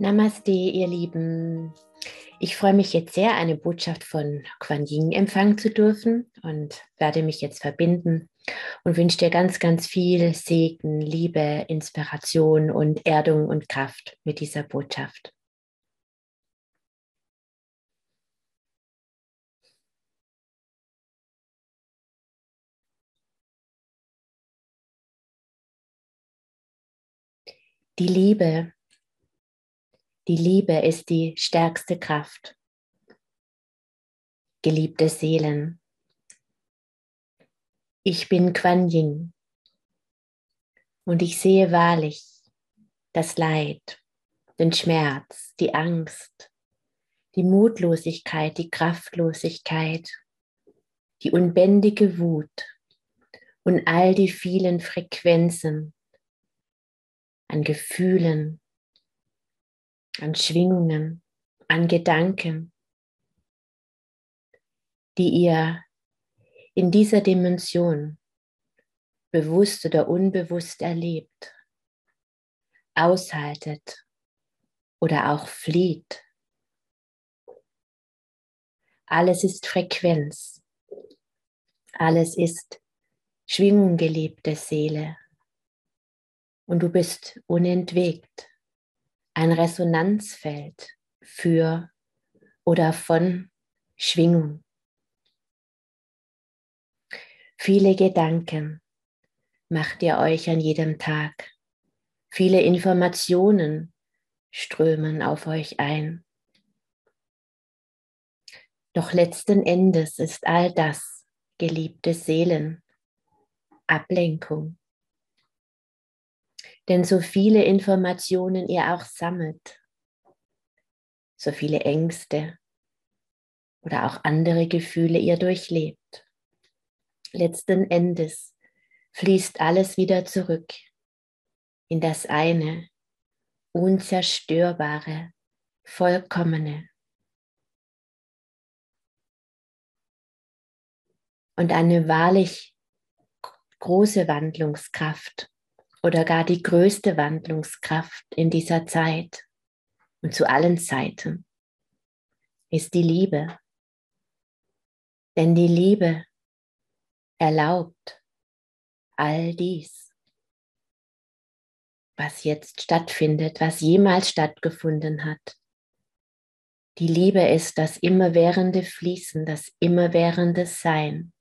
Namaste, ihr Lieben. Ich freue mich jetzt sehr, eine Botschaft von Quan Yin empfangen zu dürfen und werde mich jetzt verbinden und wünsche dir ganz, ganz viel Segen, Liebe, Inspiration und Erdung und Kraft mit dieser Botschaft. Die Liebe die Liebe ist die stärkste Kraft. Geliebte Seelen, ich bin Quan Yin und ich sehe wahrlich das Leid, den Schmerz, die Angst, die Mutlosigkeit, die Kraftlosigkeit, die unbändige Wut und all die vielen Frequenzen an Gefühlen, an Schwingungen, an Gedanken, die ihr in dieser Dimension bewusst oder unbewusst erlebt, aushaltet oder auch flieht. Alles ist Frequenz. Alles ist Schwingung, geliebte Seele. Und du bist unentwegt ein Resonanzfeld für oder von Schwingung. Viele Gedanken macht ihr euch an jedem Tag. Viele Informationen strömen auf euch ein. Doch letzten Endes ist all das, geliebte Seelen, Ablenkung denn so viele Informationen ihr auch sammelt, so viele Ängste oder auch andere Gefühle ihr durchlebt. Letzten Endes fließt alles wieder zurück in das eine, unzerstörbare, vollkommene. Und eine wahrlich große Wandlungskraft oder gar die größte Wandlungskraft in dieser Zeit und zu allen Zeiten ist die Liebe. Denn die Liebe erlaubt all dies, was jetzt stattfindet, was jemals stattgefunden hat. Die Liebe ist das immerwährende Fließen, das immerwährende Sein.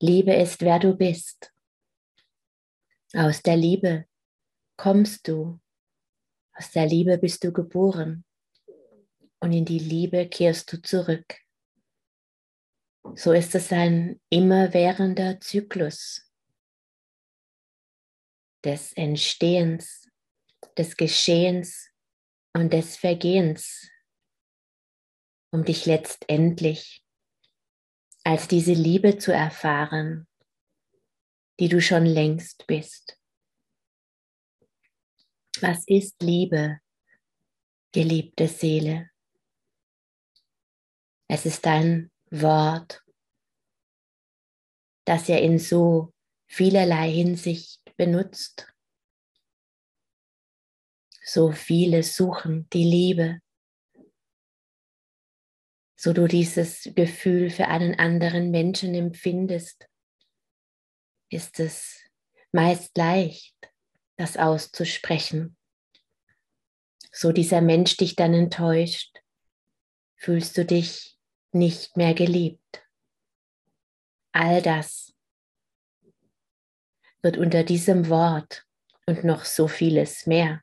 Liebe ist, wer du bist. Aus der Liebe kommst du. Aus der Liebe bist du geboren. Und in die Liebe kehrst du zurück. So ist es ein immerwährender Zyklus des Entstehens, des Geschehens und des Vergehens, um dich letztendlich als diese Liebe zu erfahren, die du schon längst bist. Was ist Liebe, geliebte Seele? Es ist ein Wort, das er in so vielerlei Hinsicht benutzt. So viele suchen die Liebe, so du dieses Gefühl für einen anderen Menschen empfindest ist es meist leicht, das auszusprechen. So dieser Mensch dich dann enttäuscht, fühlst du dich nicht mehr geliebt. All das wird unter diesem Wort und noch so vieles mehr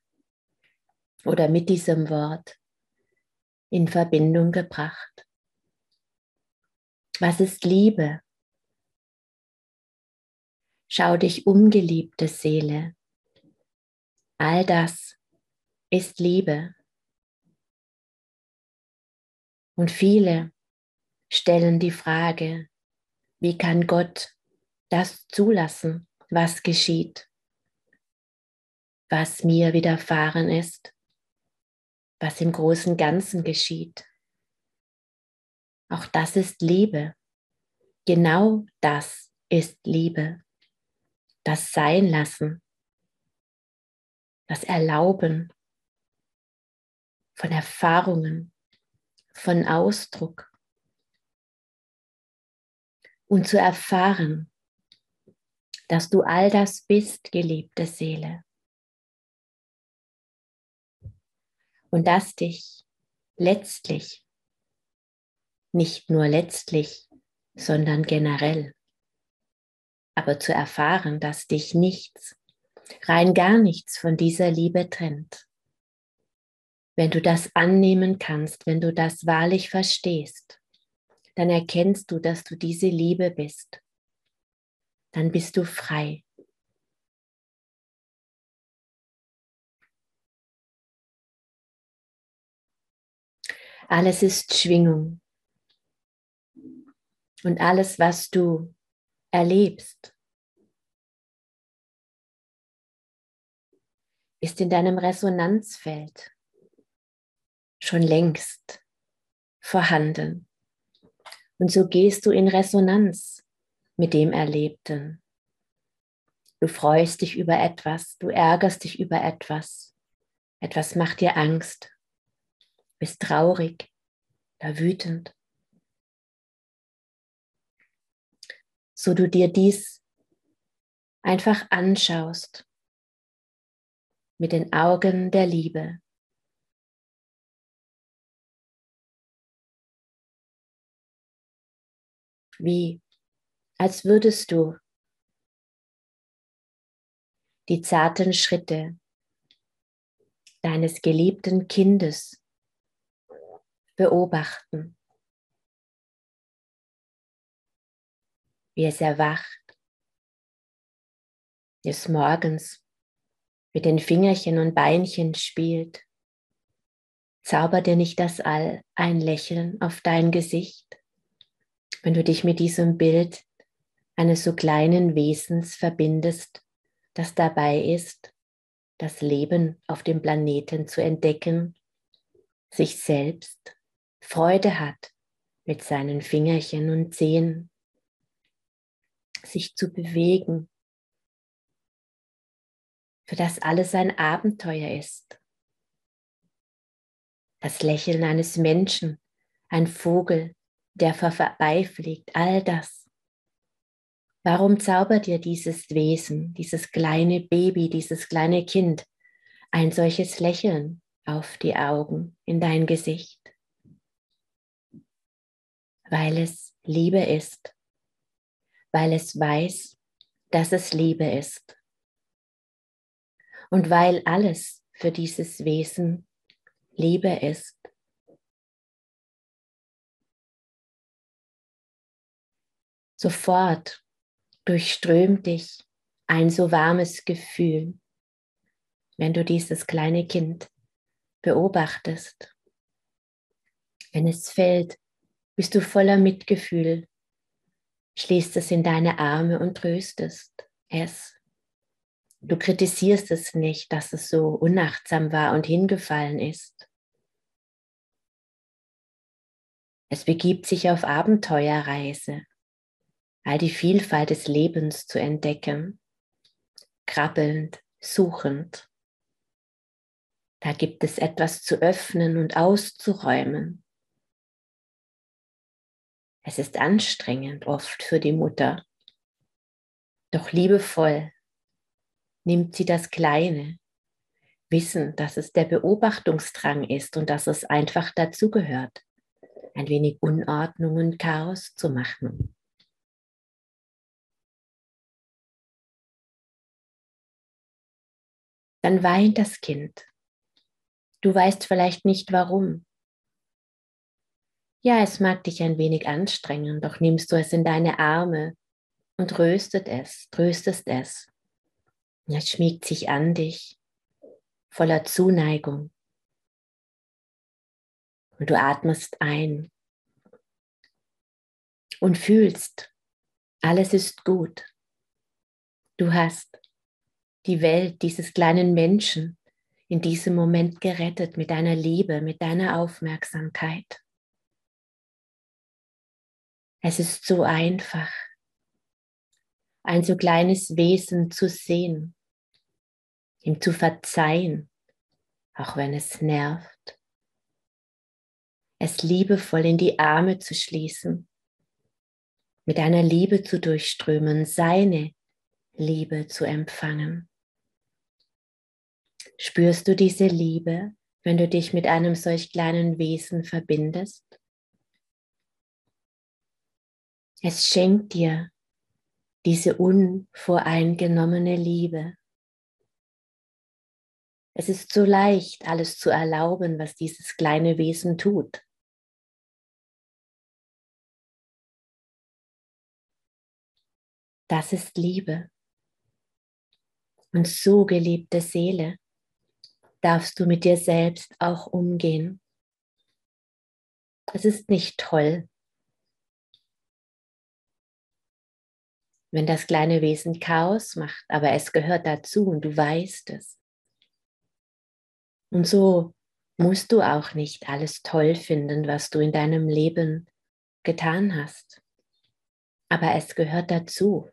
oder mit diesem Wort in Verbindung gebracht. Was ist Liebe? Schau dich um, geliebte Seele. All das ist Liebe. Und viele stellen die Frage, wie kann Gott das zulassen, was geschieht, was mir widerfahren ist, was im großen Ganzen geschieht. Auch das ist Liebe. Genau das ist Liebe das Sein lassen, das Erlauben, von Erfahrungen, von Ausdruck und zu erfahren, dass du all das bist, geliebte Seele. Und dass dich letztlich, nicht nur letztlich, sondern generell, aber zu erfahren, dass dich nichts, rein gar nichts von dieser Liebe trennt. Wenn du das annehmen kannst, wenn du das wahrlich verstehst, dann erkennst du, dass du diese Liebe bist. Dann bist du frei. Alles ist Schwingung. Und alles, was du erlebst, ist in deinem Resonanzfeld schon längst vorhanden. Und so gehst du in Resonanz mit dem Erlebten. Du freust dich über etwas, du ärgerst dich über etwas. Etwas macht dir Angst, bist traurig oder wütend. So du dir dies einfach anschaust mit den Augen der Liebe. Wie als würdest du die zarten Schritte deines geliebten Kindes beobachten, wie es erwacht, wie es morgens mit den Fingerchen und Beinchen spielt. Zauber dir nicht das All ein Lächeln auf dein Gesicht, wenn du dich mit diesem Bild eines so kleinen Wesens verbindest, das dabei ist, das Leben auf dem Planeten zu entdecken, sich selbst Freude hat mit seinen Fingerchen und Zehen, sich zu bewegen, für das alles ein Abenteuer ist. Das Lächeln eines Menschen, ein Vogel, der vorbeifliegt, all das Warum zaubert dir dieses Wesen, dieses kleine Baby, dieses kleine Kind ein solches Lächeln auf die Augen, in dein Gesicht? Weil es Liebe ist, weil es weiß, dass es Liebe ist und weil alles für dieses Wesen Liebe ist. Sofort durchströmt dich ein so warmes Gefühl, wenn du dieses kleine Kind beobachtest. Wenn es fällt, bist du voller Mitgefühl, schließt es in deine Arme und tröstest es. Du kritisierst es nicht, dass es so unachtsam war und hingefallen ist. Es begibt sich auf Abenteuerreise all die Vielfalt des Lebens zu entdecken, krabbelnd, suchend. Da gibt es etwas zu öffnen und auszuräumen. Es ist anstrengend oft für die Mutter, doch liebevoll nimmt sie das Kleine, wissen, dass es der Beobachtungsdrang ist und dass es einfach dazugehört, ein wenig Unordnung und Chaos zu machen. dann weint das Kind. Du weißt vielleicht nicht warum. Ja, es mag dich ein wenig anstrengen, doch nimmst du es in deine Arme und röstet es, tröstest es. Es schmiegt sich an dich, voller Zuneigung. Und du atmest ein und fühlst, alles ist gut. Du hast die Welt dieses kleinen Menschen in diesem Moment gerettet mit deiner Liebe, mit deiner Aufmerksamkeit. Es ist so einfach, ein so kleines Wesen zu sehen, ihm zu verzeihen, auch wenn es nervt, es liebevoll in die Arme zu schließen, mit einer Liebe zu durchströmen, seine Liebe zu empfangen. Spürst du diese Liebe, wenn du dich mit einem solch kleinen Wesen verbindest? Es schenkt dir diese unvoreingenommene Liebe. Es ist so leicht, alles zu erlauben, was dieses kleine Wesen tut. Das ist Liebe. Und so, geliebte Seele, darfst du mit dir selbst auch umgehen. Es ist nicht toll, wenn das kleine Wesen Chaos macht, aber es gehört dazu und du weißt es. Und so musst du auch nicht alles toll finden, was du in deinem Leben getan hast. Aber es gehört dazu.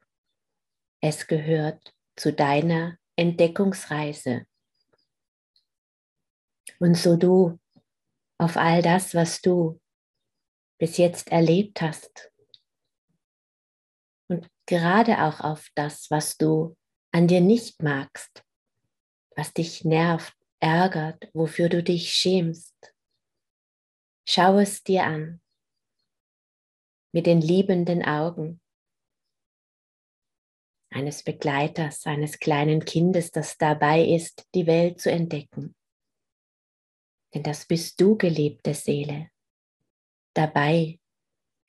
Es gehört zu deiner Entdeckungsreise. Und so du auf all das, was du bis jetzt erlebt hast gerade auch auf das, was du an dir nicht magst, was dich nervt, ärgert, wofür du dich schämst. Schau es dir an mit den liebenden Augen eines Begleiters, eines kleinen Kindes, das dabei ist, die Welt zu entdecken. Denn das bist du, geliebte Seele, dabei,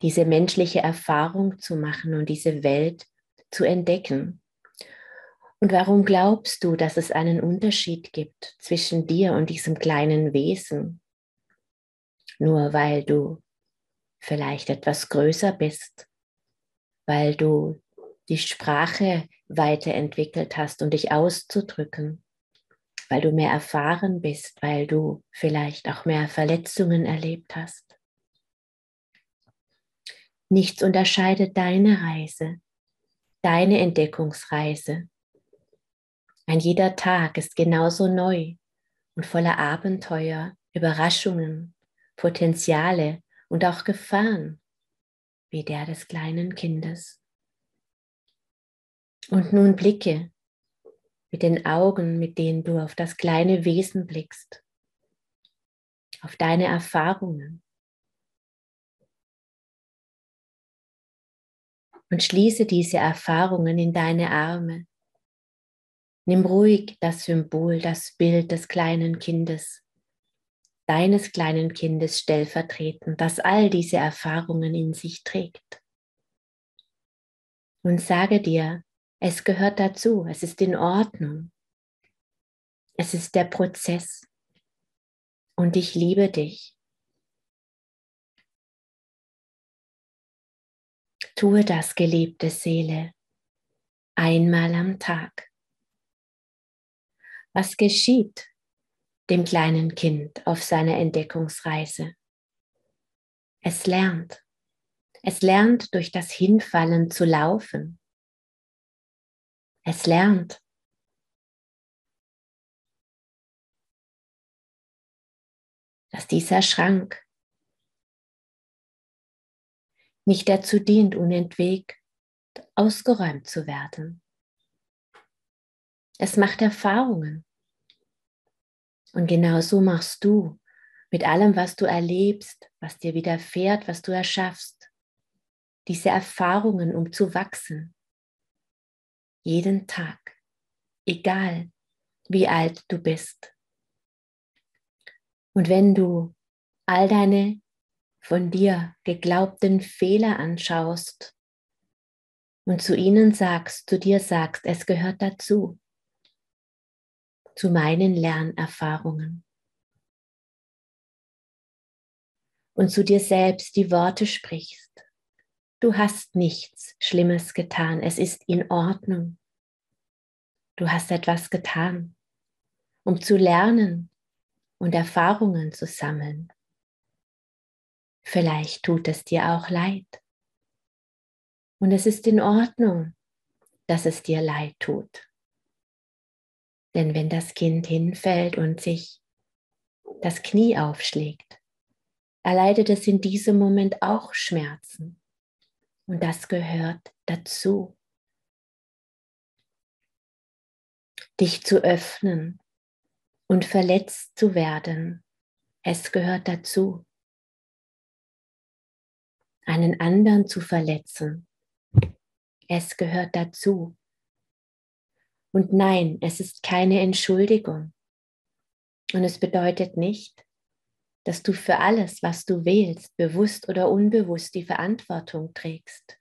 diese menschliche Erfahrung zu machen und diese Welt zu entdecken. Und warum glaubst du, dass es einen Unterschied gibt zwischen dir und diesem kleinen Wesen? Nur weil du vielleicht etwas größer bist, weil du die Sprache weiterentwickelt hast, um dich auszudrücken, weil du mehr erfahren bist, weil du vielleicht auch mehr Verletzungen erlebt hast. Nichts unterscheidet deine Reise, deine Entdeckungsreise. Ein jeder Tag ist genauso neu und voller Abenteuer, Überraschungen, Potenziale und auch Gefahren wie der des kleinen Kindes. Und nun blicke mit den Augen, mit denen du auf das kleine Wesen blickst, auf deine Erfahrungen. Und schließe diese Erfahrungen in deine Arme. Nimm ruhig das Symbol, das Bild des kleinen Kindes, deines kleinen Kindes stellvertretend, das all diese Erfahrungen in sich trägt. Und sage dir, es gehört dazu, es ist in Ordnung. Es ist der Prozess. Und ich liebe dich. Tue das, geliebte Seele, einmal am Tag. Was geschieht dem kleinen Kind auf seiner Entdeckungsreise? Es lernt. Es lernt durch das Hinfallen zu laufen. Es lernt. Dass dieser Schrank nicht dazu dient, unentwegt ausgeräumt zu werden. Es macht Erfahrungen. Und genauso machst du mit allem, was du erlebst, was dir widerfährt, was du erschaffst, diese Erfahrungen, um zu wachsen, jeden Tag, egal wie alt du bist. Und wenn du all deine von dir geglaubten Fehler anschaust und zu ihnen sagst, zu dir sagst, es gehört dazu, zu meinen Lernerfahrungen. Und zu dir selbst die Worte sprichst, du hast nichts Schlimmes getan, es ist in Ordnung. Du hast etwas getan, um zu lernen und Erfahrungen zu sammeln. Vielleicht tut es dir auch leid. Und es ist in Ordnung, dass es dir leid tut. Denn wenn das Kind hinfällt und sich das Knie aufschlägt, erleidet es in diesem Moment auch Schmerzen. Und das gehört dazu. Dich zu öffnen und verletzt zu werden, es gehört dazu. Einen anderen zu verletzen, es gehört dazu. Und nein, es ist keine Entschuldigung. Und es bedeutet nicht, dass du für alles, was du wählst, bewusst oder unbewusst die Verantwortung trägst.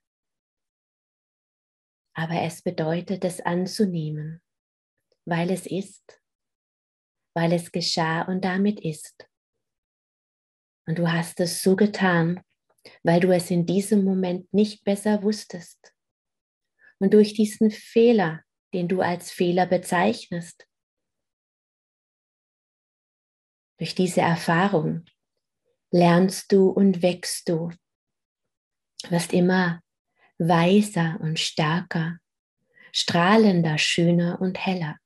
Aber es bedeutet es anzunehmen, weil es ist, weil es geschah und damit ist. Und du hast es so getan, weil du es in diesem Moment nicht besser wusstest. Und durch diesen Fehler, den du als Fehler bezeichnest, Durch diese Erfahrung lernst du und wächst du, wirst immer weiser und stärker, strahlender, schöner und heller.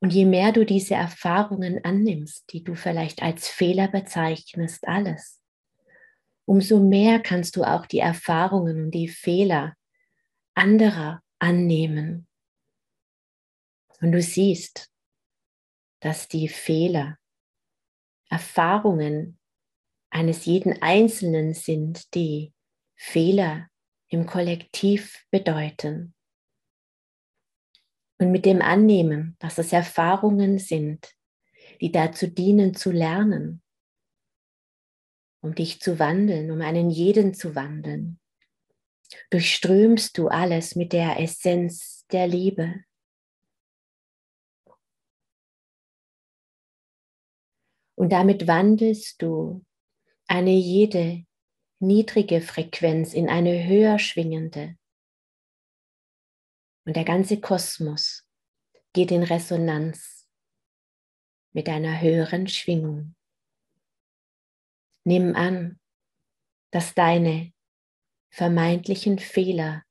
Und je mehr du diese Erfahrungen annimmst, die du vielleicht als Fehler bezeichnest, alles, umso mehr kannst du auch die Erfahrungen und die Fehler anderer annehmen. Und du siehst, dass die Fehler Erfahrungen eines jeden Einzelnen sind, die Fehler im Kollektiv bedeuten. Und mit dem Annehmen, dass es Erfahrungen sind, die dazu dienen zu lernen, um dich zu wandeln, um einen jeden zu wandeln, durchströmst du alles mit der Essenz der Liebe, Und damit wandelst du eine jede niedrige Frequenz in eine höher schwingende. Und der ganze Kosmos geht in Resonanz mit einer höheren Schwingung. Nimm an, dass deine vermeintlichen Fehler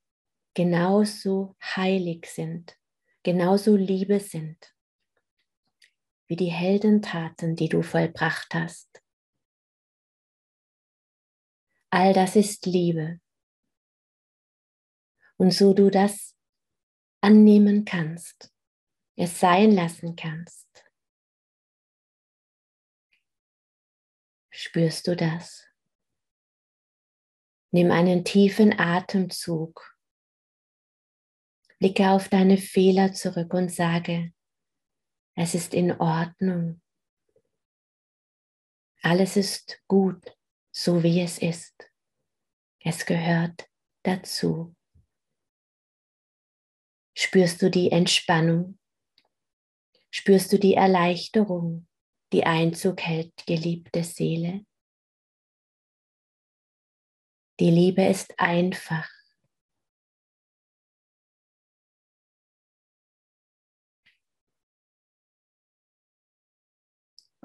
genauso heilig sind, genauso Liebe sind wie die Heldentaten, die du vollbracht hast. All das ist Liebe. Und so du das annehmen kannst, es sein lassen kannst, spürst du das. Nimm einen tiefen Atemzug. Blicke auf deine Fehler zurück und sage, es ist in Ordnung. Alles ist gut, so wie es ist. Es gehört dazu. Spürst du die Entspannung? Spürst du die Erleichterung, die Einzug hält, geliebte Seele? Die Liebe ist einfach.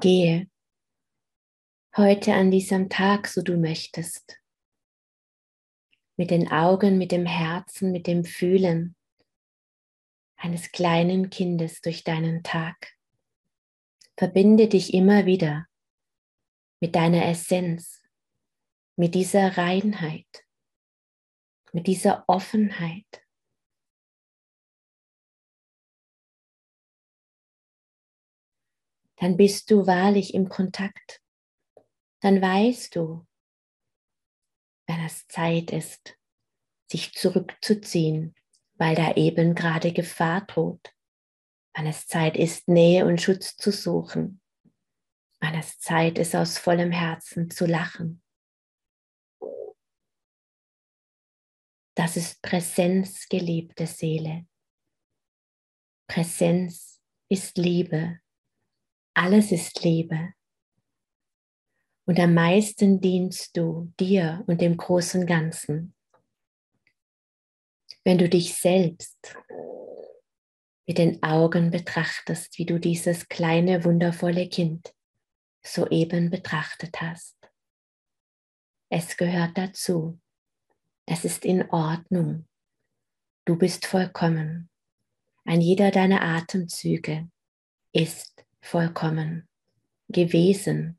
Gehe heute an diesem Tag, so du möchtest, mit den Augen, mit dem Herzen, mit dem Fühlen eines kleinen Kindes durch deinen Tag. Verbinde dich immer wieder mit deiner Essenz, mit dieser Reinheit, mit dieser Offenheit. dann bist du wahrlich im Kontakt. Dann weißt du, wenn es Zeit ist, sich zurückzuziehen, weil da eben gerade Gefahr droht. Wenn es Zeit ist, Nähe und Schutz zu suchen. Wenn es Zeit ist, aus vollem Herzen zu lachen. Das ist Präsenz, geliebte Seele. Präsenz ist Liebe. Alles ist Liebe. Und am meisten dienst du dir und dem großen Ganzen. Wenn du dich selbst mit den Augen betrachtest, wie du dieses kleine, wundervolle Kind soeben betrachtet hast. Es gehört dazu. Es ist in Ordnung. Du bist vollkommen. Ein jeder deiner Atemzüge ist vollkommen gewesen.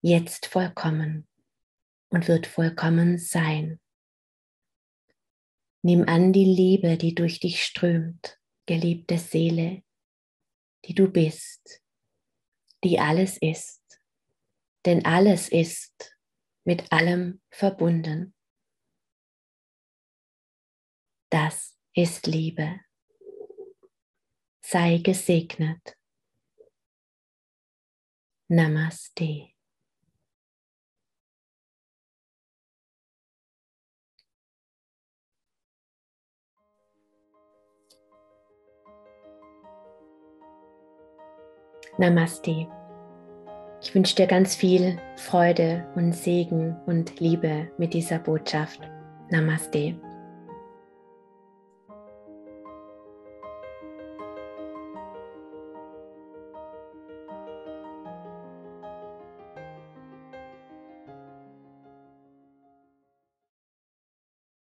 jetzt vollkommen und wird vollkommen sein. Nimm an die Liebe, die durch dich strömt, geliebte Seele, die du bist, die alles ist, denn alles ist mit allem verbunden. Das ist Liebe. Sei gesegnet. Namaste. Namaste. Ich wünsche dir ganz viel Freude und Segen und Liebe mit dieser Botschaft. Namaste.